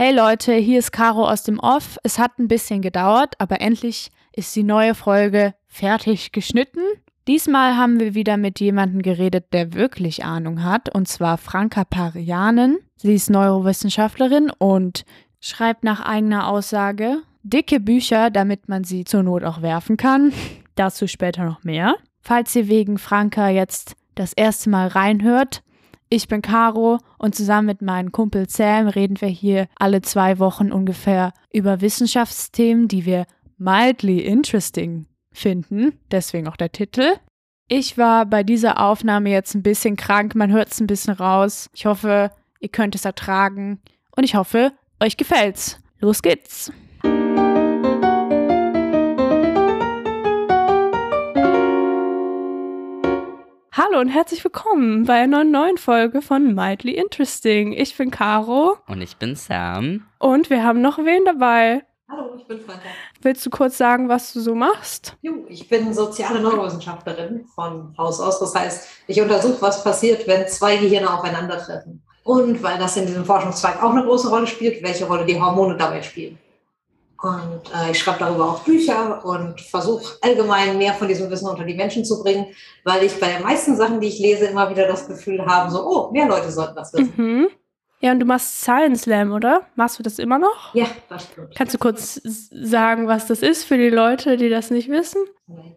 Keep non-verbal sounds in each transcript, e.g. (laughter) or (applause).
Hey Leute, hier ist Caro aus dem Off. Es hat ein bisschen gedauert, aber endlich ist die neue Folge fertig geschnitten. Diesmal haben wir wieder mit jemandem geredet, der wirklich Ahnung hat, und zwar Franka Parianen. Sie ist Neurowissenschaftlerin und schreibt nach eigener Aussage dicke Bücher, damit man sie zur Not auch werfen kann. (laughs) Dazu später noch mehr. Falls ihr wegen Franka jetzt das erste Mal reinhört, ich bin Caro und zusammen mit meinem Kumpel Sam reden wir hier alle zwei Wochen ungefähr über Wissenschaftsthemen, die wir mildly interesting finden. Deswegen auch der Titel. Ich war bei dieser Aufnahme jetzt ein bisschen krank, man hört es ein bisschen raus. Ich hoffe, ihr könnt es ertragen und ich hoffe, euch gefällt's. Los geht's! Hallo und herzlich willkommen bei einer neuen Folge von Mildly Interesting. Ich bin Caro. Und ich bin Sam. Und wir haben noch wen dabei. Hallo, ich bin Franka. Willst du kurz sagen, was du so machst? Jo, ich bin soziale Neurowissenschaftlerin von Haus aus. Das heißt, ich untersuche, was passiert, wenn zwei Gehirne aufeinandertreffen. Und weil das in diesem Forschungszweig auch eine große Rolle spielt, welche Rolle die Hormone dabei spielen. Und äh, ich schreibe darüber auch Bücher und versuche allgemein mehr von diesem Wissen unter die Menschen zu bringen, weil ich bei den meisten Sachen, die ich lese, immer wieder das Gefühl habe, so, oh, mehr Leute sollten das wissen. Mhm. Ja, und du machst Science Slam, oder? Machst du das immer noch? Ja, das stimmt. Kannst du kurz sagen, was das ist für die Leute, die das nicht wissen?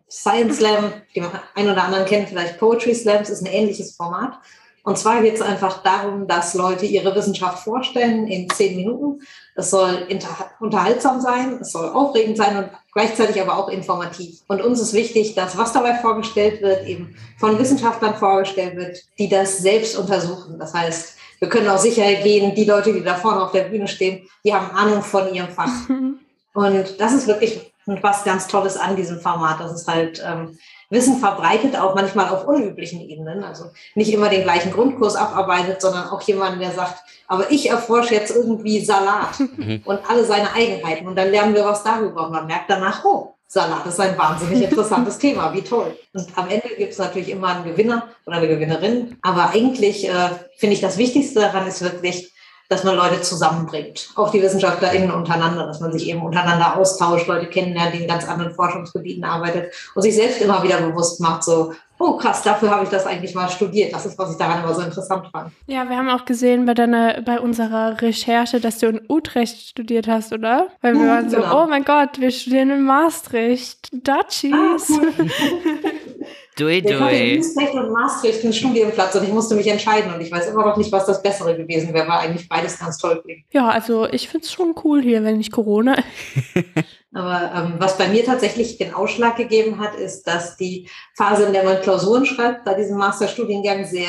Science Slam, die ein oder anderen kennt vielleicht Poetry Slams, ist ein ähnliches Format. Und zwar geht es einfach darum, dass Leute ihre Wissenschaft vorstellen in zehn Minuten. Es soll unterhaltsam sein, es soll aufregend sein und gleichzeitig aber auch informativ. Und uns ist wichtig, dass was dabei vorgestellt wird, eben von Wissenschaftlern vorgestellt wird, die das selbst untersuchen. Das heißt, wir können auch sicher gehen, die Leute, die da vorne auf der Bühne stehen, die haben Ahnung von ihrem Fach. (laughs) Und das ist wirklich was ganz Tolles an diesem Format. Das ist halt ähm, Wissen verbreitet, auch manchmal auf unüblichen Ebenen. Also nicht immer den gleichen Grundkurs abarbeitet, sondern auch jemanden, der sagt, aber ich erforsche jetzt irgendwie Salat (laughs) mhm. und alle seine Eigenheiten. Und dann lernen wir was darüber. Und man merkt danach, oh, Salat ist ein wahnsinnig interessantes (laughs) Thema, wie toll. Und am Ende gibt es natürlich immer einen Gewinner oder eine Gewinnerin. Aber eigentlich äh, finde ich, das Wichtigste daran ist wirklich, dass man Leute zusammenbringt. Auch die WissenschaftlerInnen untereinander, dass man sich eben untereinander austauscht, Leute kennenlernt, die in ganz anderen Forschungsgebieten arbeitet und sich selbst immer wieder bewusst macht, so, oh krass, dafür habe ich das eigentlich mal studiert. Das ist, was ich daran immer so interessant fand. Ja, wir haben auch gesehen bei deiner, bei unserer Recherche, dass du in Utrecht studiert hast, oder? Weil wir waren so, genau. oh mein Gott, wir studieren in Maastricht. Dutchies. Ah, cool. (laughs) Dui, dui. Ich hatte in Utrecht und Maastricht einen Studienplatz und ich musste mich entscheiden und ich weiß immer noch nicht, was das Bessere gewesen wäre, weil eigentlich beides ganz toll klingt. Ja, also ich finde es schon cool hier, wenn nicht Corona. (laughs) Aber ähm, was bei mir tatsächlich den Ausschlag gegeben hat, ist, dass die Phase, in der man Klausuren schreibt, bei diesem Masterstudiengang sehr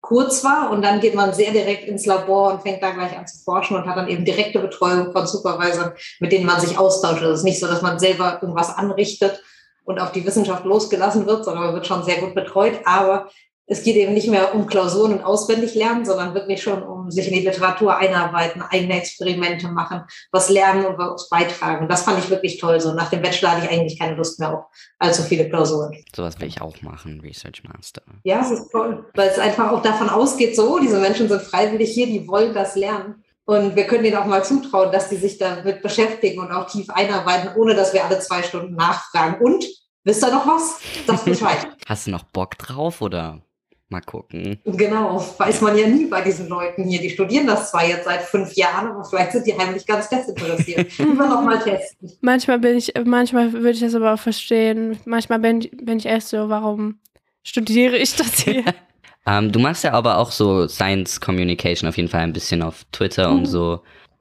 kurz war und dann geht man sehr direkt ins Labor und fängt da gleich an zu forschen und hat dann eben direkte Betreuung von Supervisern, mit denen man sich austauscht. Also es ist nicht so, dass man selber irgendwas anrichtet und auf die Wissenschaft losgelassen wird, sondern man wird schon sehr gut betreut. Aber es geht eben nicht mehr um Klausuren und auswendig lernen, sondern wirklich schon um sich in die Literatur einarbeiten, eigene Experimente machen, was lernen und was beitragen. Das fand ich wirklich toll. So nach dem Bachelor hatte ich eigentlich keine Lust mehr auf allzu viele Klausuren. Sowas will ich auch machen, Research Master. Ja, es ist toll, weil es einfach auch davon ausgeht, so, diese Menschen sind freiwillig hier, die wollen das lernen. Und wir können denen auch mal zutrauen, dass die sich damit beschäftigen und auch tief einarbeiten, ohne dass wir alle zwei Stunden nachfragen. Und, wisst ihr noch was? Das Bescheid. (laughs) Hast du noch Bock drauf oder mal gucken? Genau, weiß man ja nie bei diesen Leuten hier. Die studieren das zwar jetzt seit fünf Jahren, aber vielleicht sind die heimlich ganz desinteressiert. (laughs) Immer noch mal testen. Manchmal bin ich, manchmal würde ich das aber auch verstehen. Manchmal bin, bin ich erst so, warum studiere ich das hier? (laughs) Ähm, du machst ja aber auch so Science Communication auf jeden Fall ein bisschen auf Twitter mhm. und so.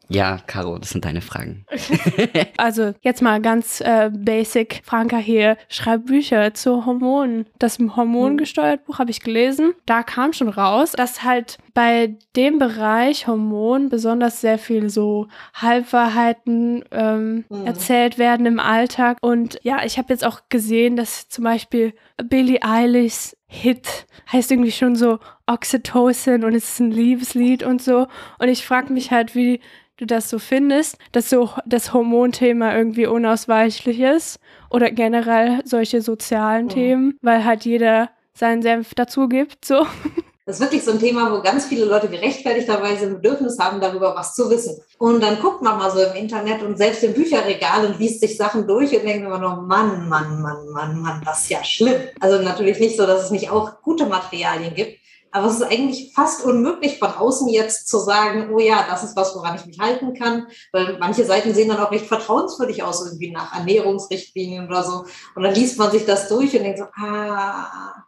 Ja, Caro, das sind deine Fragen. (laughs) also jetzt mal ganz äh, basic. Franka hier schreibt Bücher zu Hormonen. Das hormongesteuert Buch habe ich gelesen. Da kam schon raus, dass halt bei dem Bereich Hormon besonders sehr viel so Halbwahrheiten ähm, mhm. erzählt werden im Alltag. Und ja, ich habe jetzt auch gesehen, dass zum Beispiel Billie Eilish Hit heißt irgendwie schon so Oxytocin und es ist ein Liebeslied und so. Und ich frage mich halt, wie du das so findest, dass so das Hormonthema irgendwie unausweichlich ist oder generell solche sozialen mhm. Themen, weil halt jeder seinen Senf dazu gibt, so. (laughs) Das ist wirklich so ein Thema, wo ganz viele Leute gerechtfertigterweise ein Bedürfnis haben, darüber was zu wissen. Und dann guckt man mal so im Internet und selbst im Bücherregal und liest sich Sachen durch und denkt immer nur, Mann, Mann, Mann, Mann, Mann, das ist ja schlimm. Also natürlich nicht so, dass es nicht auch gute Materialien gibt. Aber es ist eigentlich fast unmöglich von außen jetzt zu sagen, oh ja, das ist was, woran ich mich halten kann. Weil manche Seiten sehen dann auch recht vertrauenswürdig aus, irgendwie nach Ernährungsrichtlinien oder so. Und dann liest man sich das durch und denkt so, ah,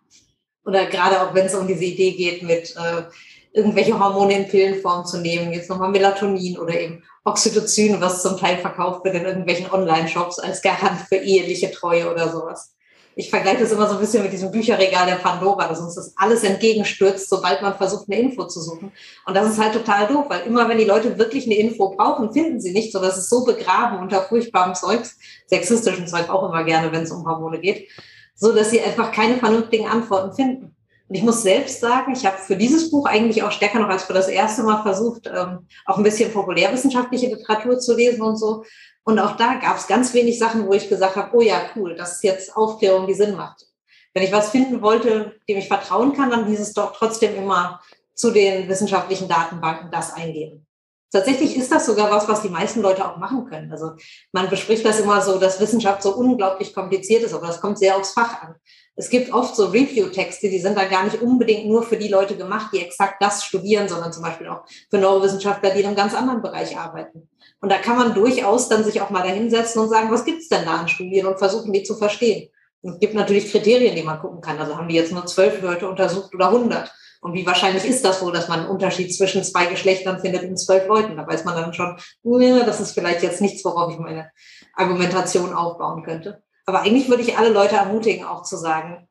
oder gerade auch wenn es um diese Idee geht, mit äh, irgendwelche Hormone in Pillenform zu nehmen, jetzt nochmal Melatonin oder eben Oxytocin, was zum Teil verkauft wird in irgendwelchen Online-Shops als Garant für eheliche Treue oder sowas. Ich vergleiche das immer so ein bisschen mit diesem Bücherregal der Pandora, dass uns das alles entgegenstürzt, sobald man versucht, eine Info zu suchen. Und das ist halt total doof, weil immer wenn die Leute wirklich eine Info brauchen, finden sie nicht, so dass es so begraben unter furchtbarem Zeugs, sexistischen Zeug auch immer gerne, wenn es um Hormone geht, so dass sie einfach keine vernünftigen Antworten finden. Und ich muss selbst sagen, ich habe für dieses Buch eigentlich auch stärker noch als für das erste Mal versucht, ähm, auch ein bisschen populärwissenschaftliche Literatur zu lesen und so. Und auch da gab es ganz wenig Sachen, wo ich gesagt habe, oh ja, cool, das ist jetzt Aufklärung, die Sinn macht. Wenn ich was finden wollte, dem ich vertrauen kann, dann hieß es doch trotzdem immer zu den wissenschaftlichen Datenbanken das eingeben. Tatsächlich ist das sogar was, was die meisten Leute auch machen können. Also man bespricht das immer so, dass Wissenschaft so unglaublich kompliziert ist, aber das kommt sehr aufs Fach an. Es gibt oft so Review-Texte, die sind da gar nicht unbedingt nur für die Leute gemacht, die exakt das studieren, sondern zum Beispiel auch für Neurowissenschaftler, die in einem ganz anderen Bereich arbeiten. Und da kann man durchaus dann sich auch mal dahinsetzen und sagen, was gibt es denn da an Studien und versuchen, die zu verstehen. Und es gibt natürlich Kriterien, die man gucken kann. Also haben die jetzt nur zwölf Leute untersucht oder hundert? Und wie wahrscheinlich ist das wohl, dass man einen Unterschied zwischen zwei Geschlechtern findet in zwölf Leuten? Da weiß man dann schon, das ist vielleicht jetzt nichts, worauf ich meine Argumentation aufbauen könnte. Aber eigentlich würde ich alle Leute ermutigen, auch zu sagen,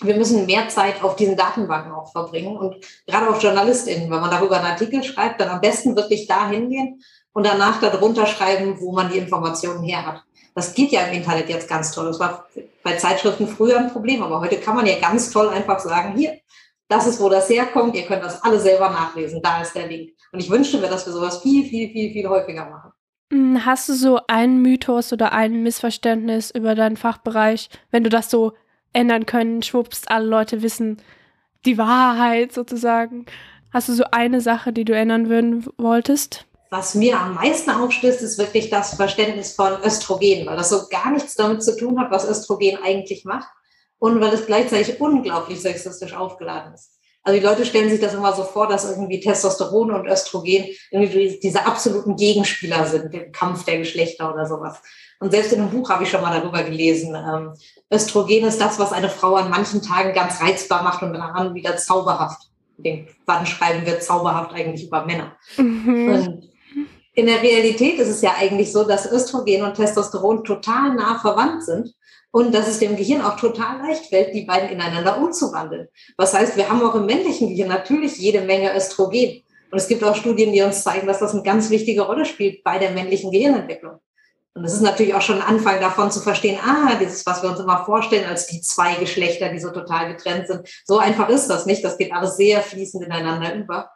wir müssen mehr Zeit auf diesen Datenbanken auch verbringen und gerade auch JournalistInnen, wenn man darüber einen Artikel schreibt, dann am besten wirklich da hingehen und danach darunter schreiben, wo man die Informationen her hat. Das geht ja im Internet jetzt ganz toll. Das war bei Zeitschriften früher ein Problem, aber heute kann man ja ganz toll einfach sagen, hier, das ist, wo das herkommt. Ihr könnt das alle selber nachlesen. Da ist der Link. Und ich wünschte mir, dass wir sowas viel, viel, viel, viel häufiger machen. Hm, hast du so einen Mythos oder ein Missverständnis über deinen Fachbereich, wenn du das so ändern können, schwuppst, alle Leute wissen die Wahrheit sozusagen? Hast du so eine Sache, die du ändern würden wolltest? Was mir am meisten aufstößt, ist wirklich das Verständnis von Östrogen, weil das so gar nichts damit zu tun hat, was Östrogen eigentlich macht und weil es gleichzeitig unglaublich sexistisch aufgeladen ist. Also die Leute stellen sich das immer so vor, dass irgendwie Testosteron und Östrogen irgendwie diese absoluten Gegenspieler sind im Kampf der Geschlechter oder sowas. Und selbst in einem Buch habe ich schon mal darüber gelesen. Ähm, Östrogen ist das, was eine Frau an manchen Tagen ganz reizbar macht und dann wieder zauberhaft. Den, wann schreiben wir zauberhaft eigentlich über Männer? Mhm. Und in der Realität ist es ja eigentlich so, dass Östrogen und Testosteron total nah verwandt sind und dass es dem Gehirn auch total leicht fällt, die beiden ineinander umzuwandeln. Was heißt, wir haben auch im männlichen Gehirn natürlich jede Menge Östrogen. Und es gibt auch Studien, die uns zeigen, dass das eine ganz wichtige Rolle spielt bei der männlichen Gehirnentwicklung. Und das ist natürlich auch schon ein Anfang davon zu verstehen, ah, dieses, was wir uns immer vorstellen als die zwei Geschlechter, die so total getrennt sind. So einfach ist das nicht. Das geht alles sehr fließend ineinander über.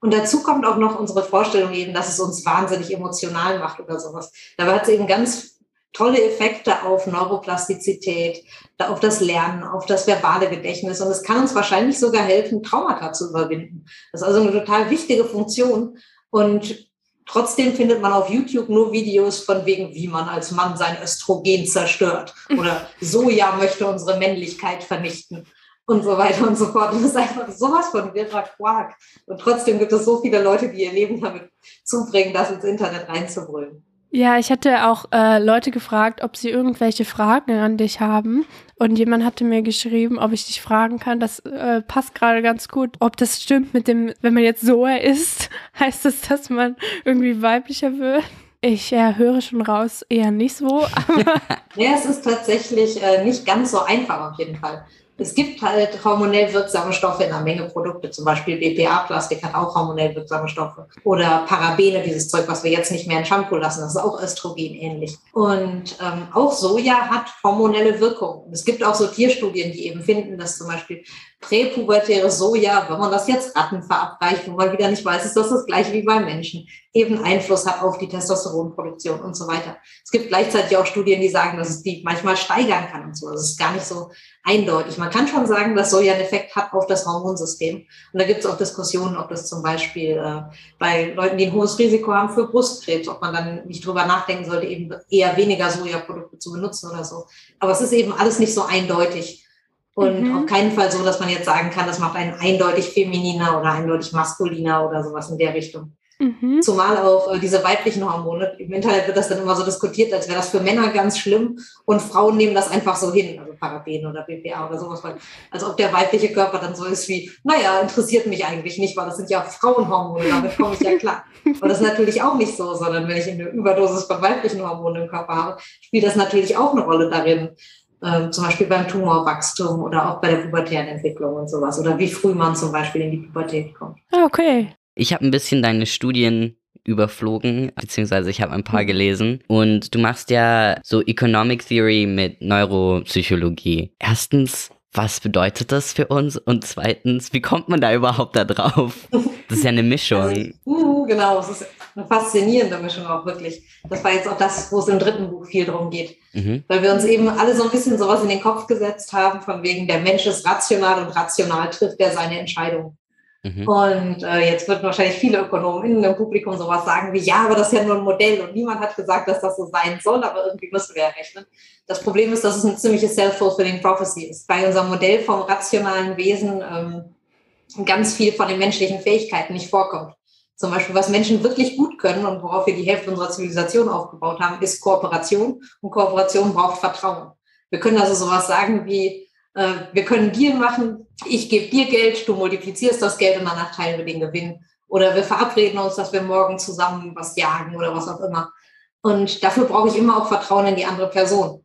Und dazu kommt auch noch unsere Vorstellung eben, dass es uns wahnsinnig emotional macht oder sowas. Dabei hat es eben ganz tolle Effekte auf Neuroplastizität, auf das Lernen, auf das verbale Gedächtnis. Und es kann uns wahrscheinlich sogar helfen, Traumata zu überwinden. Das ist also eine total wichtige Funktion. Und trotzdem findet man auf YouTube nur Videos von wegen, wie man als Mann sein Östrogen zerstört. Oder (laughs) Soja möchte unsere Männlichkeit vernichten. Und so weiter und so fort. Und das ist einfach sowas von wirrer Quark. Und trotzdem gibt es so viele Leute, die ihr Leben damit zubringen, das ins Internet reinzubrüllen. Ja, ich hatte auch äh, Leute gefragt, ob sie irgendwelche Fragen an dich haben. Und jemand hatte mir geschrieben, ob ich dich fragen kann. Das äh, passt gerade ganz gut. Ob das stimmt mit dem, wenn man jetzt so ist, (laughs) heißt das, dass man irgendwie weiblicher wird? Ich äh, höre schon raus, eher nicht so. (laughs) ja, es ist tatsächlich äh, nicht ganz so einfach auf jeden Fall. Es gibt halt hormonell wirksame Stoffe in einer Menge Produkte, zum Beispiel BPA-Plastik hat auch hormonell wirksame Stoffe. Oder Parabene, dieses Zeug, was wir jetzt nicht mehr in Shampoo lassen, das ist auch Östrogen ähnlich. Und ähm, auch Soja hat hormonelle Wirkung. Es gibt auch so Tierstudien, die eben finden, dass zum Beispiel präpubertäre Soja, wenn man das jetzt Ratten verabreicht, wo man wieder nicht weiß, ist das das gleiche wie beim Menschen, eben Einfluss hat auf die Testosteronproduktion und so weiter. Es gibt gleichzeitig auch Studien, die sagen, dass es die manchmal steigern kann und so. Das ist gar nicht so eindeutig. Man kann schon sagen, dass Soja einen Effekt hat auf das Hormonsystem. Und da gibt es auch Diskussionen, ob das zum Beispiel äh, bei Leuten, die ein hohes Risiko haben für Brustkrebs, ob man dann nicht drüber nachdenken sollte, eben eher weniger Sojaprodukte zu benutzen oder so. Aber es ist eben alles nicht so eindeutig. Und mhm. auf keinen Fall so, dass man jetzt sagen kann, das macht einen eindeutig femininer oder eindeutig maskuliner oder sowas in der Richtung. Mhm. Zumal auch äh, diese weiblichen Hormone, im Internet wird das dann immer so diskutiert, als wäre das für Männer ganz schlimm und Frauen nehmen das einfach so hin, also Paraben oder BPA oder sowas, weil, als ob der weibliche Körper dann so ist wie, naja, interessiert mich eigentlich nicht, weil das sind ja Frauenhormone, damit komme ich ja klar. Aber das ist natürlich auch nicht so, sondern wenn ich eine Überdosis von weiblichen Hormonen im Körper habe, spielt das natürlich auch eine Rolle darin, ähm, zum Beispiel beim Tumorwachstum oder auch bei der pubertären Entwicklung und sowas oder wie früh man zum Beispiel in die Pubertät kommt. Ah, okay. Ich habe ein bisschen deine Studien überflogen, beziehungsweise ich habe ein paar mhm. gelesen. Und du machst ja so Economic Theory mit Neuropsychologie. Erstens, was bedeutet das für uns? Und zweitens, wie kommt man da überhaupt da drauf? Das ist ja eine Mischung. Also, (laughs) uh, genau, es ist eine faszinierende Mischung auch wirklich. Das war jetzt auch das, wo es im dritten Buch viel drum geht. Mhm. Weil wir uns eben alle so ein bisschen sowas in den Kopf gesetzt haben, von wegen der Mensch ist rational und rational trifft er seine Entscheidung. Mhm. Und äh, jetzt würden wahrscheinlich viele Ökonomen in dem Publikum sowas sagen wie, ja, aber das ist ja nur ein Modell und niemand hat gesagt, dass das so sein soll, aber irgendwie müssen wir ja rechnen. Das Problem ist, dass es ein ziemliches Self-Fulfilling Prophecy ist. Bei unserem Modell vom rationalen Wesen ähm, ganz viel von den menschlichen Fähigkeiten nicht vorkommt. Zum Beispiel, was Menschen wirklich gut können und worauf wir die Hälfte unserer Zivilisation aufgebaut haben, ist Kooperation. Und Kooperation braucht Vertrauen. Wir können also sowas sagen wie, äh, wir können Deal machen, ich gebe dir Geld, du multiplizierst das Geld und danach teilen wir den Gewinn. Oder wir verabreden uns, dass wir morgen zusammen was jagen oder was auch immer. Und dafür brauche ich immer auch Vertrauen in die andere Person.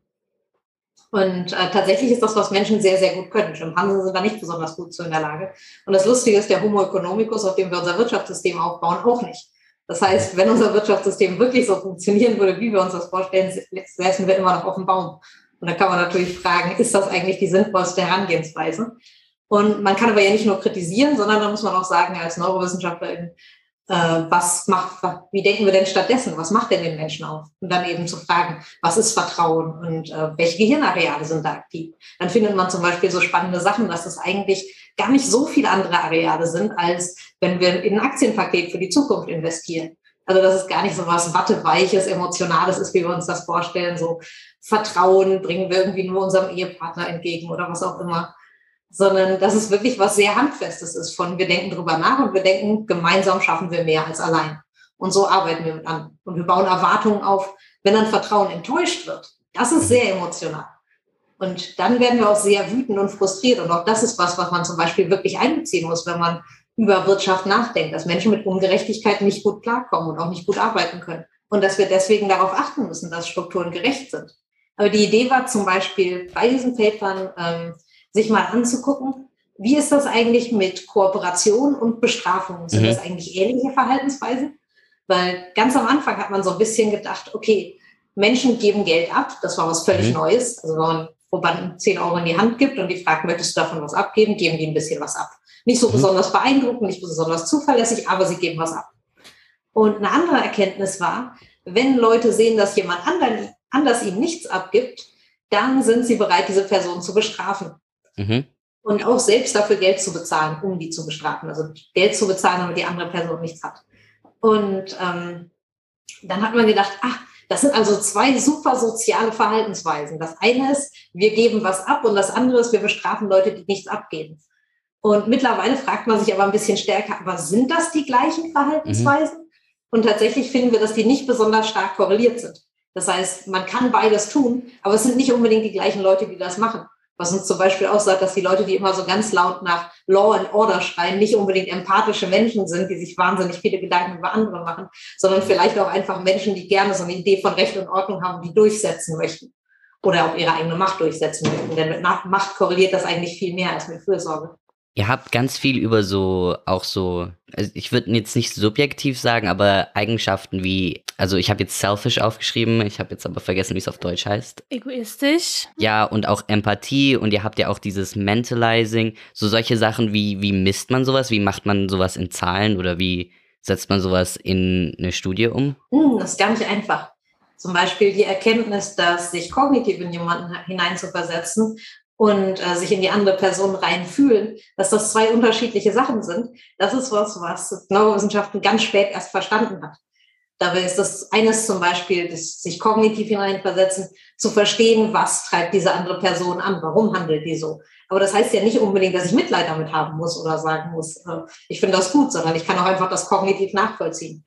Und äh, tatsächlich ist das, was Menschen sehr, sehr gut können. Schimpansen sind da nicht besonders gut zu in der Lage. Und das Lustige ist, der Homo economicus, auf dem wir unser Wirtschaftssystem aufbauen, auch nicht. Das heißt, wenn unser Wirtschaftssystem wirklich so funktionieren würde, wie wir uns das vorstellen, säßen wir immer noch auf dem Baum. Und da kann man natürlich fragen, ist das eigentlich die sinnvollste Herangehensweise? Und man kann aber ja nicht nur kritisieren, sondern da muss man auch sagen, als Neurowissenschaftlerin, was macht, wie denken wir denn stattdessen? Was macht denn den Menschen auf? Und dann eben zu fragen, was ist Vertrauen und äh, welche Gehirnareale sind da aktiv? Dann findet man zum Beispiel so spannende Sachen, dass es eigentlich gar nicht so viele andere Areale sind, als wenn wir in ein Aktienpaket für die Zukunft investieren. Also dass es gar nicht so was Watteweiches, Emotionales ist, wie wir uns das vorstellen. So Vertrauen bringen wir irgendwie nur unserem Ehepartner entgegen oder was auch immer. Sondern dass es wirklich was sehr Handfestes ist von wir denken drüber nach und wir denken, gemeinsam schaffen wir mehr als allein. Und so arbeiten wir mit an. Und wir bauen Erwartungen auf, wenn dann Vertrauen enttäuscht wird. Das ist sehr emotional. Und dann werden wir auch sehr wütend und frustriert. Und auch das ist was, was man zum Beispiel wirklich einbeziehen muss, wenn man über Wirtschaft nachdenkt, dass Menschen mit Ungerechtigkeit nicht gut klarkommen und auch nicht gut arbeiten können. Und dass wir deswegen darauf achten müssen, dass Strukturen gerecht sind. Aber die Idee war zum Beispiel bei diesen Papern, ähm, sich mal anzugucken, wie ist das eigentlich mit Kooperation und Bestrafung? Sind mhm. das eigentlich ähnliche Verhaltensweisen? Weil ganz am Anfang hat man so ein bisschen gedacht, okay, Menschen geben Geld ab, das war was völlig mhm. Neues. Also wenn man Probanden 10 Euro in die Hand gibt und die fragt, möchtest du davon was abgeben, geben die ein bisschen was ab. Nicht so mhm. besonders beeindruckend, nicht besonders zuverlässig, aber sie geben was ab. Und eine andere Erkenntnis war, wenn Leute sehen, dass jemand anders ihnen nichts abgibt, dann sind sie bereit, diese Person zu bestrafen. Mhm. Und auch selbst dafür Geld zu bezahlen, um die zu bestrafen. Also Geld zu bezahlen, damit die andere Person nichts hat. Und ähm, dann hat man gedacht, ach, das sind also zwei super soziale Verhaltensweisen. Das eine ist, wir geben was ab und das andere ist, wir bestrafen Leute, die nichts abgeben. Und mittlerweile fragt man sich aber ein bisschen stärker, aber sind das die gleichen Verhaltensweisen? Mhm. Und tatsächlich finden wir, dass die nicht besonders stark korreliert sind. Das heißt, man kann beides tun, aber es sind nicht unbedingt die gleichen Leute, die das machen. Was uns zum Beispiel auch sagt, dass die Leute, die immer so ganz laut nach Law and Order schreien, nicht unbedingt empathische Menschen sind, die sich wahnsinnig viele Gedanken über andere machen, sondern vielleicht auch einfach Menschen, die gerne so eine Idee von Recht und Ordnung haben, die durchsetzen möchten oder auch ihre eigene Macht durchsetzen möchten. Denn mit Macht korreliert das eigentlich viel mehr als mit Fürsorge. Ihr habt ganz viel über so, auch so, also ich würde jetzt nicht subjektiv sagen, aber Eigenschaften wie, also ich habe jetzt selfish aufgeschrieben, ich habe jetzt aber vergessen, wie es auf Deutsch heißt. Egoistisch. Ja, und auch Empathie und ihr habt ja auch dieses Mentalizing, so solche Sachen wie, wie misst man sowas, wie macht man sowas in Zahlen oder wie setzt man sowas in eine Studie um? Hm, das ist gar nicht einfach. Zum Beispiel die Erkenntnis, dass sich kognitiv in jemanden hineinzuversetzen und äh, sich in die andere Person reinfühlen, dass das zwei unterschiedliche Sachen sind, das ist was, was Neurowissenschaften ganz spät erst verstanden hat. Dabei ist das eines zum Beispiel, das sich kognitiv hineinversetzen, zu verstehen, was treibt diese andere Person an, warum handelt die so. Aber das heißt ja nicht unbedingt, dass ich Mitleid damit haben muss oder sagen muss, äh, ich finde das gut, sondern ich kann auch einfach das kognitiv nachvollziehen.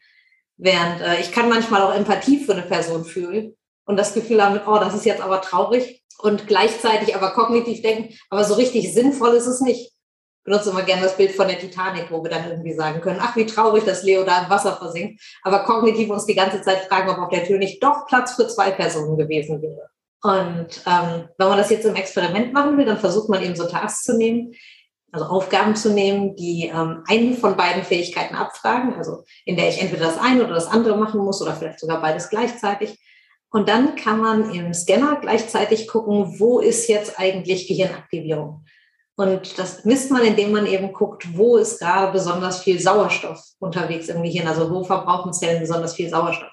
Während äh, ich kann manchmal auch Empathie für eine Person fühlen und das Gefühl haben, oh, das ist jetzt aber traurig und gleichzeitig aber kognitiv denken, aber so richtig sinnvoll ist es nicht. Ich benutze immer gerne das Bild von der Titanic, wo wir dann irgendwie sagen können, ach, wie traurig, dass Leo da im Wasser versinkt, aber kognitiv uns die ganze Zeit fragen, ob auf der Tür nicht doch Platz für zwei Personen gewesen wäre. Und ähm, wenn man das jetzt im Experiment machen will, dann versucht man eben so Tasks zu nehmen, also Aufgaben zu nehmen, die ähm, einen von beiden Fähigkeiten abfragen, also in der ich entweder das eine oder das andere machen muss oder vielleicht sogar beides gleichzeitig. Und dann kann man im Scanner gleichzeitig gucken, wo ist jetzt eigentlich Gehirnaktivierung. Und das misst man, indem man eben guckt, wo ist gerade besonders viel Sauerstoff unterwegs im Gehirn, also wo verbrauchen Zellen besonders viel Sauerstoff.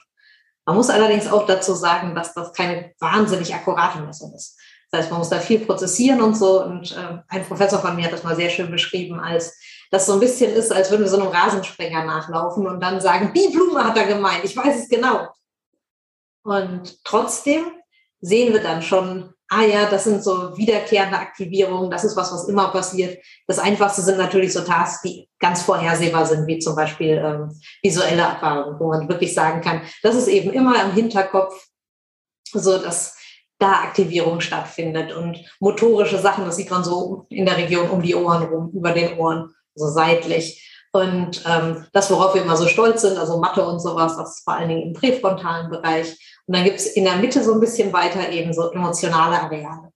Man muss allerdings auch dazu sagen, dass das keine wahnsinnig akkurate Messung ist. Das heißt, man muss da viel prozessieren und so. Und äh, ein Professor von mir hat das mal sehr schön beschrieben, als das so ein bisschen ist, als würden wir so einem Rasensprenger nachlaufen und dann sagen, die Blume hat er gemeint, ich weiß es genau. Und trotzdem sehen wir dann schon, ah ja, das sind so wiederkehrende Aktivierungen, das ist was, was immer passiert. Das Einfachste sind natürlich so Tasks, die ganz vorhersehbar sind, wie zum Beispiel ähm, visuelle Erfahrungen, wo man wirklich sagen kann, das ist eben immer im Hinterkopf, so dass da Aktivierung stattfindet und motorische Sachen, das sieht man so in der Region um die Ohren rum, über den Ohren, so seitlich. Und ähm, das, worauf wir immer so stolz sind, also Mathe und sowas, das ist vor allen Dingen im präfrontalen Bereich. Und dann gibt es in der Mitte so ein bisschen weiter eben so emotionale Areale.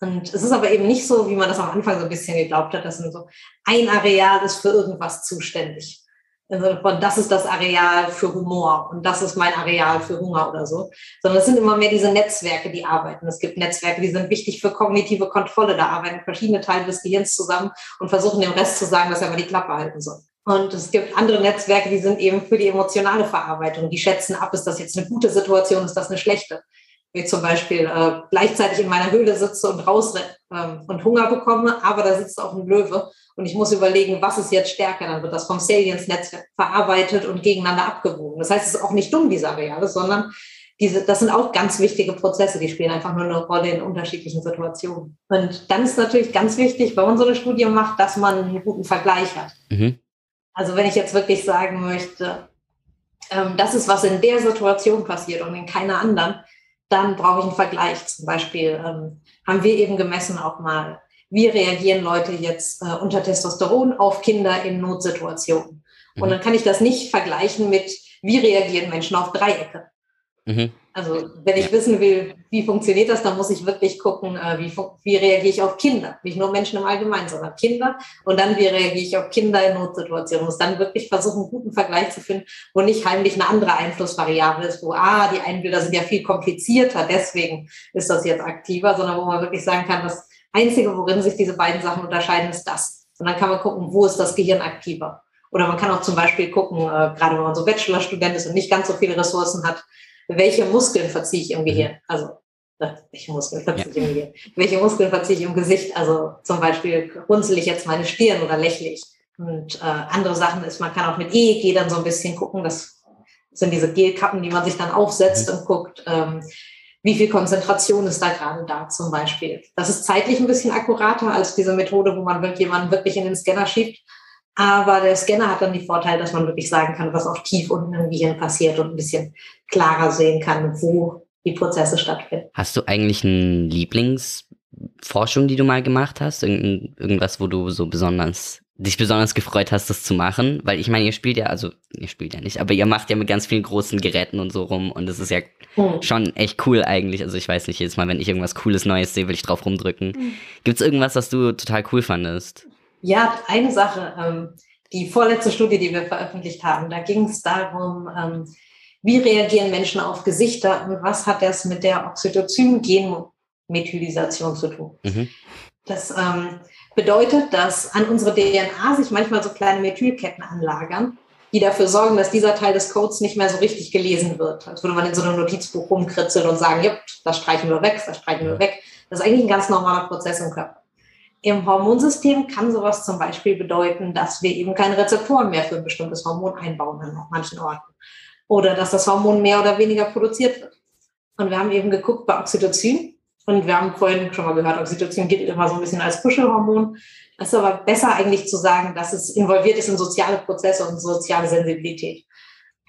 Und es ist aber eben nicht so, wie man das am Anfang so ein bisschen geglaubt hat, dass so ein Areal ist für irgendwas zuständig. Also das ist das Areal für Humor und das ist mein Areal für Hunger oder so. Sondern es sind immer mehr diese Netzwerke, die arbeiten. Es gibt Netzwerke, die sind wichtig für kognitive Kontrolle. Da arbeiten verschiedene Teile des Gehirns zusammen und versuchen dem Rest zu sagen, dass er mal die Klappe halten soll. Und es gibt andere Netzwerke, die sind eben für die emotionale Verarbeitung. Die schätzen ab, ist das jetzt eine gute Situation, ist das eine schlechte. Ich zum Beispiel äh, gleichzeitig in meiner Höhle sitze und raus ähm, und Hunger bekomme, aber da sitzt auch ein Löwe und ich muss überlegen, was ist jetzt stärker, dann wird das vom Salience-Netzwerk verarbeitet und gegeneinander abgewogen. Das heißt, es ist auch nicht dumm, diese Areale, sondern diese, das sind auch ganz wichtige Prozesse, die spielen einfach nur eine Rolle in unterschiedlichen Situationen. Und dann ist natürlich ganz wichtig, wenn man so eine Studie macht, dass man einen guten Vergleich hat. Mhm. Also wenn ich jetzt wirklich sagen möchte, ähm, das ist, was in der Situation passiert und in keiner anderen, dann brauche ich einen Vergleich. Zum Beispiel ähm, haben wir eben gemessen auch mal, wie reagieren Leute jetzt äh, unter Testosteron auf Kinder in Notsituationen. Mhm. Und dann kann ich das nicht vergleichen mit, wie reagieren Menschen auf Dreiecke. Mhm. Also wenn ich wissen will, wie funktioniert das, dann muss ich wirklich gucken, äh, wie, wie reagiere ich auf Kinder. Nicht nur Menschen im Allgemeinen, sondern Kinder. Und dann, wie reagiere ich auf Kinder in Notsituationen. Muss dann wirklich versuchen, einen guten Vergleich zu finden, wo nicht heimlich eine andere Einflussvariable ist, wo, ah, die Einbilder sind ja viel komplizierter, deswegen ist das jetzt aktiver, sondern wo man wirklich sagen kann, das Einzige, worin sich diese beiden Sachen unterscheiden, ist das. Und dann kann man gucken, wo ist das Gehirn aktiver. Oder man kann auch zum Beispiel gucken, äh, gerade wenn man so Bachelorstudent ist und nicht ganz so viele Ressourcen hat, welche Muskeln verziehe ich im Gehirn? Mhm. Also, welche Muskeln verziehe ich im Gehirn? Welche Muskeln verziehe ich im Gesicht? Also zum Beispiel runzel ich jetzt meine Stirn oder lächle ich. Und äh, andere Sachen ist, man kann auch mit EEG dann so ein bisschen gucken. Das sind diese Gelkappen, die man sich dann aufsetzt mhm. und guckt, ähm, wie viel Konzentration ist da gerade da zum Beispiel. Das ist zeitlich ein bisschen akkurater als diese Methode, wo man jemanden wirklich in den Scanner schiebt. Aber der Scanner hat dann die Vorteile, dass man wirklich sagen kann, was auch tief unten im Gehirn passiert und ein bisschen klarer sehen kann, wo die Prozesse stattfinden. Hast du eigentlich eine Lieblingsforschung, die du mal gemacht hast? Irgend, irgendwas, wo du so besonders dich besonders gefreut hast, das zu machen? Weil ich meine, ihr spielt ja, also ihr spielt ja nicht, aber ihr macht ja mit ganz vielen großen Geräten und so rum und das ist ja mhm. schon echt cool eigentlich. Also ich weiß nicht, jedes Mal, wenn ich irgendwas Cooles Neues sehe, will ich drauf rumdrücken. Mhm. Gibt es irgendwas, was du total cool fandest? Ja, eine Sache, ähm, die vorletzte Studie, die wir veröffentlicht haben, da ging es darum, ähm, wie reagieren Menschen auf Gesichter und was hat das mit der Oxytocin-Genmethylisation zu tun. Mhm. Das ähm, bedeutet, dass an unsere DNA sich manchmal so kleine Methylketten anlagern, die dafür sorgen, dass dieser Teil des Codes nicht mehr so richtig gelesen wird. Als würde man in so einem Notizbuch rumkritzeln und sagen, ja, das streichen wir weg, das streichen wir weg. Das ist eigentlich ein ganz normaler Prozess im Körper. Im Hormonsystem kann sowas zum Beispiel bedeuten, dass wir eben keine Rezeptoren mehr für ein bestimmtes Hormon einbauen an manchen Orten. Oder dass das Hormon mehr oder weniger produziert wird. Und wir haben eben geguckt bei Oxytocin. Und wir haben vorhin schon mal gehört, Oxytocin gilt immer so ein bisschen als Kuschelhormon. Es ist aber besser eigentlich zu sagen, dass es involviert ist in soziale Prozesse und soziale Sensibilität.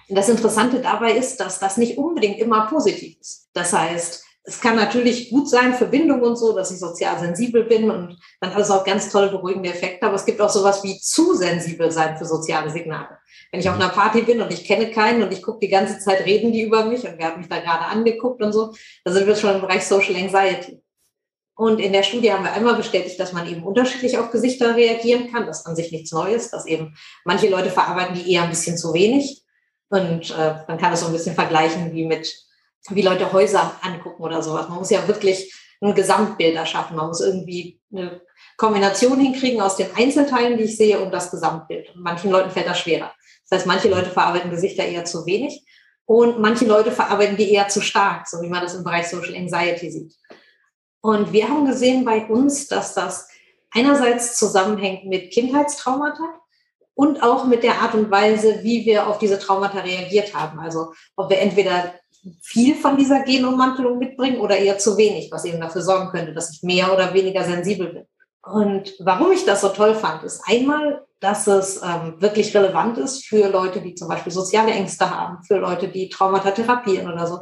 Und das Interessante dabei ist, dass das nicht unbedingt immer positiv ist. Das heißt, es kann natürlich gut sein für Bindung und so, dass ich sozial sensibel bin und dann hat es auch ganz tolle beruhigende Effekte. Aber es gibt auch sowas wie zu sensibel sein für soziale Signale. Wenn ich auf einer Party bin und ich kenne keinen und ich gucke die ganze Zeit, reden die über mich und wer hat mich da gerade angeguckt und so, da sind wir schon im Bereich Social Anxiety. Und in der Studie haben wir einmal bestätigt, dass man eben unterschiedlich auf Gesichter reagieren kann. Das ist an sich nichts Neues, dass eben manche Leute verarbeiten die eher ein bisschen zu wenig. Und äh, man kann das so ein bisschen vergleichen wie mit wie Leute Häuser angucken oder sowas. Man muss ja wirklich ein Gesamtbild erschaffen. Man muss irgendwie eine Kombination hinkriegen aus den Einzelteilen, die ich sehe, und das Gesamtbild. Und manchen Leuten fällt das schwerer. Das heißt, manche Leute verarbeiten Gesichter eher zu wenig und manche Leute verarbeiten die eher zu stark, so wie man das im Bereich Social Anxiety sieht. Und wir haben gesehen bei uns, dass das einerseits zusammenhängt mit Kindheitstraumata und auch mit der Art und Weise, wie wir auf diese Traumata reagiert haben. Also ob wir entweder viel von dieser Genummantelung mitbringen oder eher zu wenig, was eben dafür sorgen könnte, dass ich mehr oder weniger sensibel bin. Und warum ich das so toll fand, ist einmal, dass es ähm, wirklich relevant ist für Leute, die zum Beispiel soziale Ängste haben, für Leute, die Traumata therapieren oder so.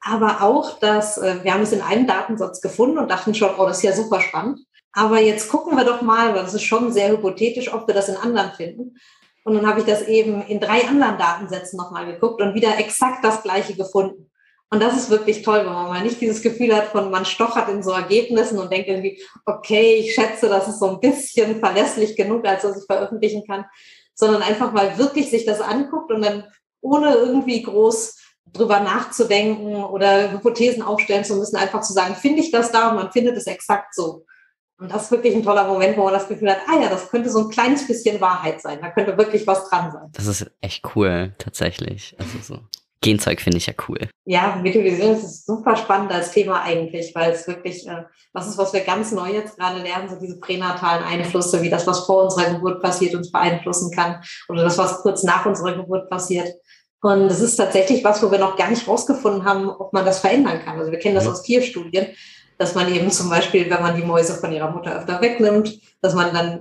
Aber auch, dass äh, wir haben es in einem Datensatz gefunden und dachten schon, oh, das ist ja super spannend. Aber jetzt gucken wir doch mal, weil das ist schon sehr hypothetisch, ob wir das in anderen finden. Und dann habe ich das eben in drei anderen Datensätzen nochmal geguckt und wieder exakt das Gleiche gefunden. Und das ist wirklich toll, wenn man mal nicht dieses Gefühl hat von, man stochert in so Ergebnissen und denkt irgendwie, okay, ich schätze, das ist so ein bisschen verlässlich genug, als dass ich veröffentlichen kann, sondern einfach mal wirklich sich das anguckt und dann ohne irgendwie groß drüber nachzudenken oder Hypothesen aufstellen zu müssen, einfach zu sagen, finde ich das da und man findet es exakt so. Und das ist wirklich ein toller Moment, wo man das Gefühl hat, ah ja, das könnte so ein kleines bisschen Wahrheit sein. Da könnte wirklich was dran sein. Das ist echt cool, tatsächlich. Also so. Genzeug finde ich ja cool. Ja, Methodisierung ist super spannend als Thema eigentlich, weil es wirklich, äh, was ist, was wir ganz neu jetzt gerade lernen, so diese pränatalen Einflüsse, wie das, was vor unserer Geburt passiert, uns beeinflussen kann oder das, was kurz nach unserer Geburt passiert. Und das ist tatsächlich was, wo wir noch gar nicht rausgefunden haben, ob man das verändern kann. Also wir kennen das mhm. aus Tierstudien, dass man eben zum Beispiel, wenn man die Mäuse von ihrer Mutter öfter wegnimmt, dass man dann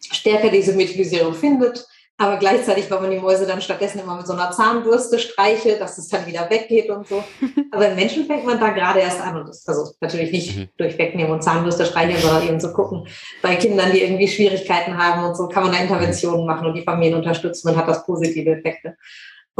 stärker diese Methylisierung findet. Aber gleichzeitig, wenn man die Mäuse dann stattdessen immer mit so einer Zahnbürste streichelt, dass es dann wieder weggeht und so. (laughs) Aber im Menschen fängt man da gerade erst an. Und das, also natürlich nicht mhm. durch Wegnehmen und Zahnbürste streicheln, sondern eben zu gucken, bei Kindern, die irgendwie Schwierigkeiten haben und so, kann man da Interventionen machen und die Familien unterstützen und hat das positive Effekte.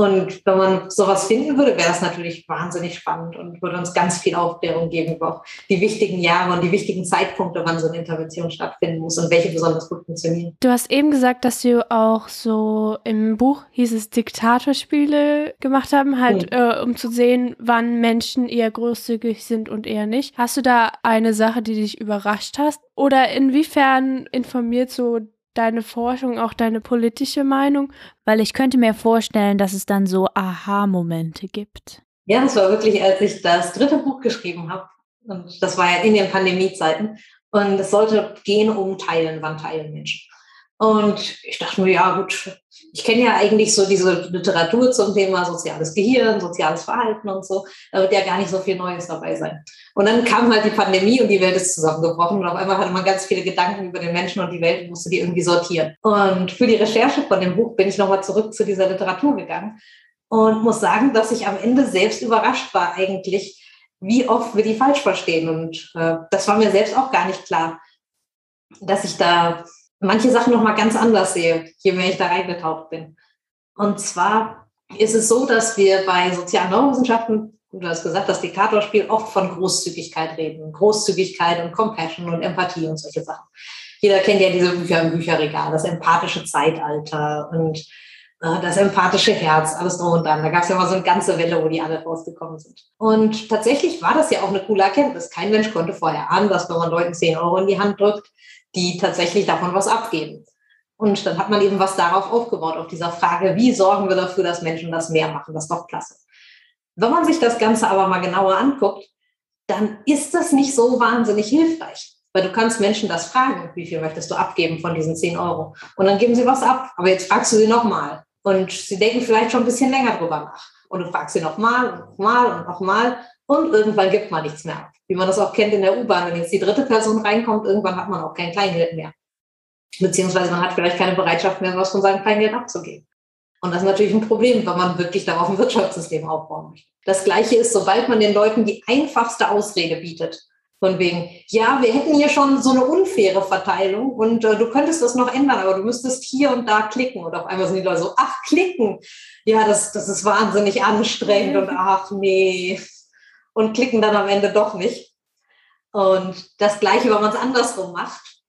Und wenn man sowas finden würde, wäre das natürlich wahnsinnig spannend und würde uns ganz viel Aufklärung geben über die wichtigen Jahre und die wichtigen Zeitpunkte, wann so eine Intervention stattfinden muss und welche besonders gut funktionieren. Du hast eben gesagt, dass du auch so im Buch hieß es Diktatorspiele gemacht haben, halt mhm. äh, um zu sehen, wann Menschen eher großzügig sind und eher nicht. Hast du da eine Sache, die dich überrascht hast? Oder inwiefern informiert so deine Forschung, auch deine politische Meinung? Weil ich könnte mir vorstellen, dass es dann so Aha-Momente gibt. Ja, das war wirklich, als ich das dritte Buch geschrieben habe. Und das war ja in den Pandemiezeiten. Und es sollte gehen um Teilen, wann teilen Menschen. Und ich dachte mir, ja gut, ich kenne ja eigentlich so diese Literatur zum Thema soziales Gehirn, soziales Verhalten und so. Da wird ja gar nicht so viel Neues dabei sein. Und dann kam halt die Pandemie und die Welt ist zusammengebrochen. Und auf einmal hatte man ganz viele Gedanken über den Menschen und die Welt und musste die irgendwie sortieren. Und für die Recherche von dem Buch bin ich nochmal zurück zu dieser Literatur gegangen und muss sagen, dass ich am Ende selbst überrascht war eigentlich, wie oft wir die falsch verstehen. Und äh, das war mir selbst auch gar nicht klar, dass ich da manche Sachen noch mal ganz anders sehe, je mehr ich da reingetaucht bin. Und zwar ist es so, dass wir bei sozialen Neurowissenschaften, du hast gesagt, das Diktatorspiel oft von Großzügigkeit reden. Großzügigkeit und Compassion und Empathie und solche Sachen. Jeder kennt ja diese Bücher im Bücherregal, das empathische Zeitalter und äh, das empathische Herz, alles drum und dran. Da gab es ja mal so eine ganze Welle, wo die alle rausgekommen sind. Und tatsächlich war das ja auch eine coole Erkenntnis. Kein Mensch konnte vorher ahnen, dass wenn man Leuten 10 Euro in die Hand drückt, die tatsächlich davon was abgeben. Und dann hat man eben was darauf aufgebaut, auf dieser Frage, wie sorgen wir dafür, dass Menschen das mehr machen? Das ist doch klasse. Wenn man sich das Ganze aber mal genauer anguckt, dann ist das nicht so wahnsinnig hilfreich. Weil du kannst Menschen das fragen, wie viel möchtest du abgeben von diesen 10 Euro? Und dann geben sie was ab. Aber jetzt fragst du sie nochmal. Und sie denken vielleicht schon ein bisschen länger drüber nach. Und du fragst sie nochmal und nochmal und nochmal. Und irgendwann gibt man nichts mehr ab. Wie man das auch kennt in der U-Bahn. Wenn jetzt die dritte Person reinkommt, irgendwann hat man auch kein Kleingeld mehr. Beziehungsweise man hat vielleicht keine Bereitschaft mehr, was von seinem Kleingeld abzugeben. Und das ist natürlich ein Problem, wenn man wirklich darauf ein Wirtschaftssystem aufbauen möchte. Das Gleiche ist, sobald man den Leuten die einfachste Ausrede bietet, von wegen, ja, wir hätten hier schon so eine unfaire Verteilung und äh, du könntest das noch ändern, aber du müsstest hier und da klicken. Und auf einmal sind die Leute so, ach, klicken. Ja, das, das ist wahnsinnig anstrengend und ach, nee. Und klicken dann am Ende doch nicht. Und das Gleiche, wenn man es andersrum macht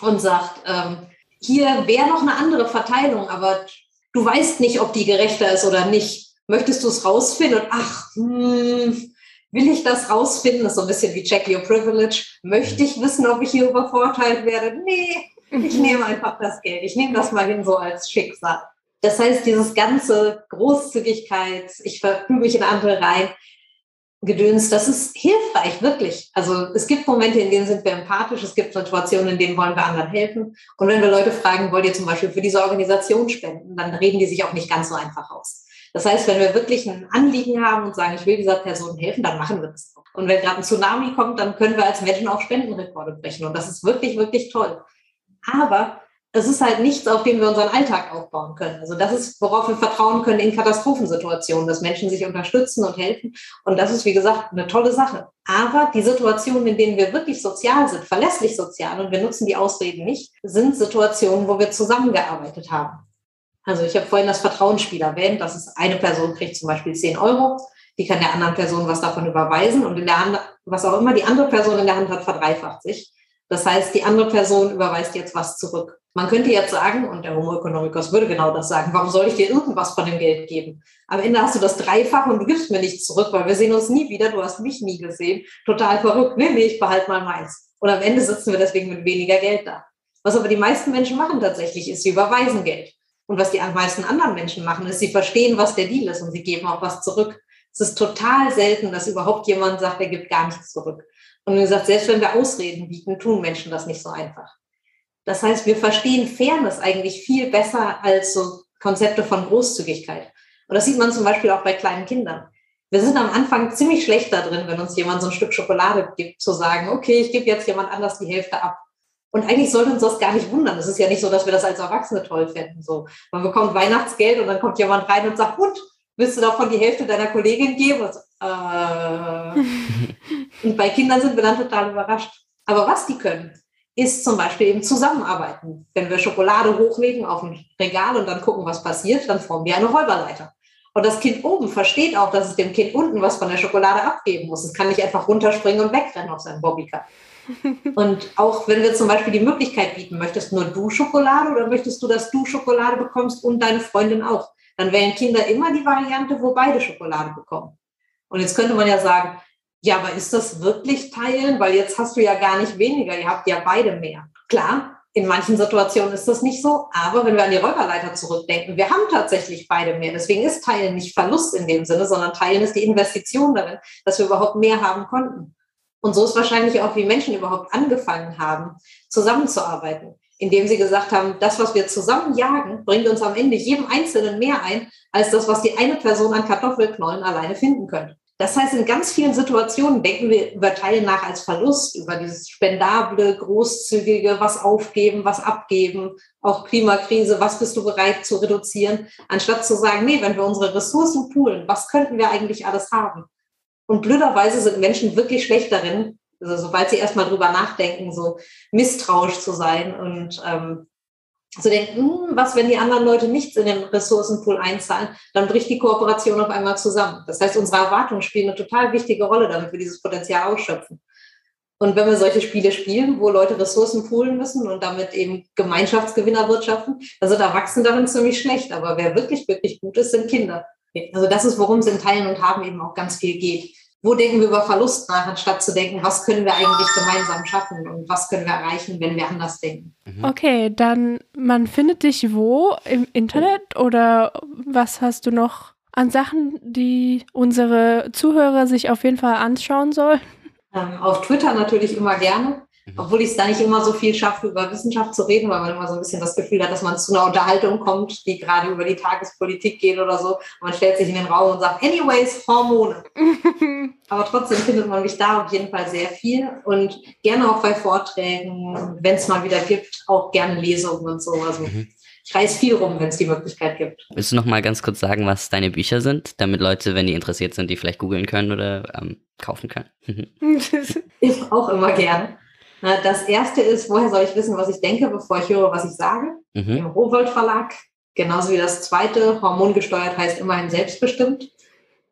und sagt, ähm, hier wäre noch eine andere Verteilung, aber du weißt nicht, ob die gerechter ist oder nicht. Möchtest du es rausfinden? Und ach, hm, will ich das rausfinden? Das ist so ein bisschen wie Check Your Privilege. Möchte ich wissen, ob ich hier übervorteilt werde? Nee, ich mhm. nehme einfach das Geld. Ich nehme das mal hin so als Schicksal. Das heißt, dieses ganze Großzügigkeit, ich verfüge mich in andere rein, Gedöns, das ist hilfreich, wirklich. Also es gibt Momente, in denen sind wir empathisch, es gibt Situationen, in denen wollen wir anderen helfen. Und wenn wir Leute fragen, wollt ihr zum Beispiel für diese Organisation spenden, dann reden die sich auch nicht ganz so einfach aus. Das heißt, wenn wir wirklich ein Anliegen haben und sagen, ich will dieser Person helfen, dann machen wir das auch. Und wenn gerade ein Tsunami kommt, dann können wir als Menschen auch Spendenrekorde brechen. Und das ist wirklich, wirklich toll. Aber es ist halt nichts, auf dem wir unseren Alltag aufbauen können. Also das ist, worauf wir vertrauen können in Katastrophensituationen, dass Menschen sich unterstützen und helfen. Und das ist, wie gesagt, eine tolle Sache. Aber die Situationen, in denen wir wirklich sozial sind, verlässlich sozial, und wir nutzen die Ausreden nicht, sind Situationen, wo wir zusammengearbeitet haben. Also ich habe vorhin das Vertrauensspiel erwähnt, dass es eine Person kriegt zum Beispiel 10 Euro, die kann der anderen Person was davon überweisen und in der Hand, was auch immer die andere Person in der Hand hat, verdreifacht sich. Das heißt, die andere Person überweist jetzt was zurück. Man könnte jetzt sagen, und der Homo economicus würde genau das sagen, warum soll ich dir irgendwas von dem Geld geben? Am Ende hast du das Dreifach und du gibst mir nichts zurück, weil wir sehen uns nie wieder, du hast mich nie gesehen. Total verrückt. Nee, nee, ich behalte mal meins. Und am Ende sitzen wir deswegen mit weniger Geld da. Was aber die meisten Menschen machen tatsächlich, ist, sie überweisen Geld. Und was die meisten anderen Menschen machen, ist, sie verstehen, was der Deal ist und sie geben auch was zurück. Es ist total selten, dass überhaupt jemand sagt, er gibt gar nichts zurück. Und wie gesagt, selbst wenn wir Ausreden bieten, tun Menschen das nicht so einfach. Das heißt, wir verstehen Fairness eigentlich viel besser als so Konzepte von Großzügigkeit. Und das sieht man zum Beispiel auch bei kleinen Kindern. Wir sind am Anfang ziemlich schlecht da drin, wenn uns jemand so ein Stück Schokolade gibt, zu sagen, okay, ich gebe jetzt jemand anders die Hälfte ab. Und eigentlich sollte uns das gar nicht wundern. Es ist ja nicht so, dass wir das als Erwachsene toll fänden. So, man bekommt Weihnachtsgeld und dann kommt jemand rein und sagt, und willst du davon die Hälfte deiner Kollegin geben? Und, äh. (laughs) und bei Kindern sind wir dann total überrascht. Aber was die können, ist zum Beispiel eben zusammenarbeiten. Wenn wir Schokolade hochlegen auf ein Regal und dann gucken, was passiert, dann formen wir eine Räuberleiter. Und das Kind oben versteht auch, dass es dem Kind unten was von der Schokolade abgeben muss. Es kann nicht einfach runterspringen und wegrennen auf seinem Bobbycar. (laughs) Und auch wenn wir zum Beispiel die Möglichkeit bieten, möchtest nur du Schokolade oder möchtest du, dass du Schokolade bekommst und deine Freundin auch, dann wählen Kinder immer die Variante, wo beide Schokolade bekommen. Und jetzt könnte man ja sagen, ja, aber ist das wirklich teilen? Weil jetzt hast du ja gar nicht weniger, ihr habt ja beide mehr. Klar, in manchen Situationen ist das nicht so, aber wenn wir an die Räuberleiter zurückdenken, wir haben tatsächlich beide mehr. Deswegen ist Teilen nicht Verlust in dem Sinne, sondern Teilen ist die Investition darin, dass wir überhaupt mehr haben konnten. Und so ist wahrscheinlich auch, wie Menschen überhaupt angefangen haben, zusammenzuarbeiten, indem sie gesagt haben, das, was wir zusammen jagen, bringt uns am Ende jedem Einzelnen mehr ein, als das, was die eine Person an Kartoffelknollen alleine finden könnte. Das heißt, in ganz vielen Situationen denken wir über Teilen nach als Verlust, über dieses spendable, großzügige, was aufgeben, was abgeben, auch Klimakrise, was bist du bereit zu reduzieren, anstatt zu sagen, nee, wenn wir unsere Ressourcen poolen, was könnten wir eigentlich alles haben? Und blöderweise sind Menschen wirklich schlecht darin, also sobald sie erstmal drüber nachdenken, so misstrauisch zu sein und ähm, zu denken, hm, was, wenn die anderen Leute nichts in den Ressourcenpool einzahlen, dann bricht die Kooperation auf einmal zusammen. Das heißt, unsere Erwartungen spielen eine total wichtige Rolle, damit wir dieses Potenzial ausschöpfen. Und wenn wir solche Spiele spielen, wo Leute Ressourcen poolen müssen und damit eben Gemeinschaftsgewinner wirtschaften, dann sind Erwachsene darin ziemlich schlecht. Aber wer wirklich, wirklich gut ist, sind Kinder. Also das ist, worum es in Teilen und Haben eben auch ganz viel geht. Wo denken wir über Verlust nach, anstatt zu denken, was können wir eigentlich gemeinsam schaffen und was können wir erreichen, wenn wir anders denken. Mhm. Okay, dann man findet dich wo? Im Internet oder was hast du noch an Sachen, die unsere Zuhörer sich auf jeden Fall anschauen sollen? Ähm, auf Twitter natürlich immer gerne. Mhm. Obwohl ich es da nicht immer so viel schaffe, über Wissenschaft zu reden, weil man immer so ein bisschen das Gefühl hat, dass man zu einer Unterhaltung kommt, die gerade über die Tagespolitik geht oder so. Und man stellt sich in den Raum und sagt, anyways, Hormone. (laughs) Aber trotzdem findet man mich da auf jeden Fall sehr viel und gerne auch bei Vorträgen, wenn es mal wieder gibt, auch gerne Lesungen und so. Also mhm. ich reise viel rum, wenn es die Möglichkeit gibt. Willst du noch mal ganz kurz sagen, was deine Bücher sind, damit Leute, wenn die interessiert sind, die vielleicht googeln können oder ähm, kaufen können? (laughs) ich auch immer gern. Das erste ist, woher soll ich wissen, was ich denke, bevor ich höre, was ich sage? Mhm. Im Rowold Verlag. Genauso wie das zweite, hormongesteuert heißt immerhin selbstbestimmt.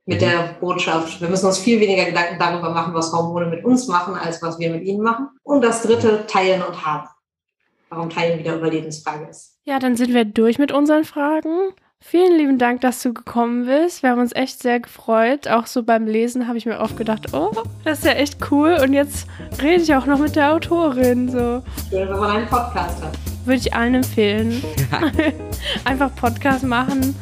Mit mhm. der Botschaft, wir müssen uns viel weniger Gedanken darüber machen, was Hormone mit uns machen, als was wir mit ihnen machen. Und das dritte, teilen und haben. Warum teilen wieder Überlebensfrage ist. Ja, dann sind wir durch mit unseren Fragen. Vielen lieben Dank, dass du gekommen bist. Wir haben uns echt sehr gefreut. Auch so beim Lesen habe ich mir oft gedacht, oh, das ist ja echt cool. Und jetzt rede ich auch noch mit der Autorin. So. Schön, wenn man einen Podcast hat. Würde ich allen empfehlen. (laughs) einfach Podcast machen,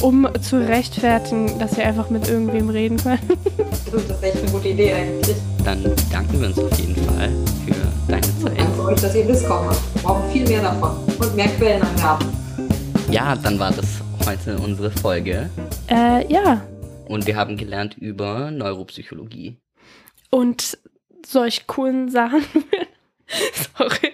um zu rechtfertigen, dass wir einfach mit irgendwem reden können. (laughs) das ist echt eine gute Idee eigentlich. Dann danken wir uns auf jeden Fall für deine Zeit. Danke euch, dass ihr Discord macht. Wir brauchen viel mehr davon und mehr Quellenangaben. Ja, dann war das heute unsere Folge. Äh, ja. Und wir haben gelernt über Neuropsychologie. Und solch coolen Sachen. (laughs) Sorry.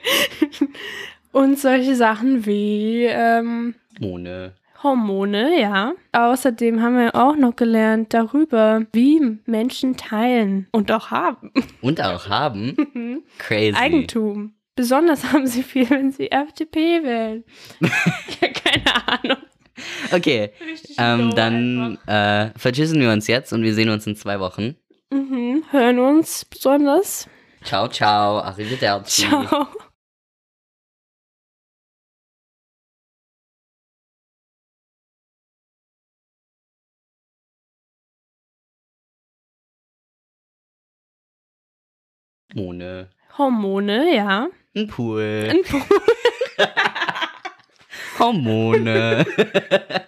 Und solche Sachen wie ähm, Hormone. Hormone, ja. Außerdem haben wir auch noch gelernt darüber, wie Menschen teilen und auch haben. (laughs) Und auch haben. Crazy. Eigentum. Besonders haben sie viel, wenn sie FDP wählen. (laughs) Okay, ähm, dann äh, vertschüssen wir uns jetzt und wir sehen uns in zwei Wochen. Mhm, hören uns besonders. Ciao, ciao, arrivederci. Ciao. Hormone. Hormone, ja. Ein Pool. Ein Pool. (laughs) Hormone. (laughs)